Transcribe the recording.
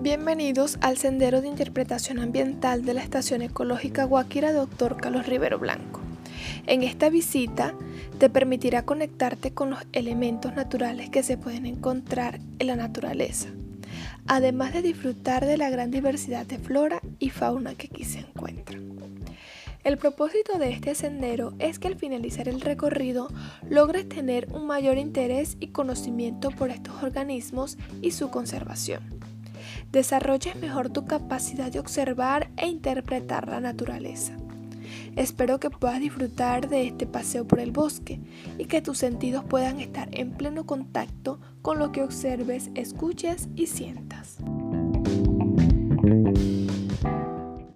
Bienvenidos al Sendero de Interpretación Ambiental de la Estación Ecológica Guaquira Dr. Carlos Rivero Blanco. En esta visita te permitirá conectarte con los elementos naturales que se pueden encontrar en la naturaleza, además de disfrutar de la gran diversidad de flora y fauna que aquí se encuentra. El propósito de este sendero es que al finalizar el recorrido logres tener un mayor interés y conocimiento por estos organismos y su conservación. Desarrolles mejor tu capacidad de observar e interpretar la naturaleza. Espero que puedas disfrutar de este paseo por el bosque y que tus sentidos puedan estar en pleno contacto con lo que observes, escuches y sientas.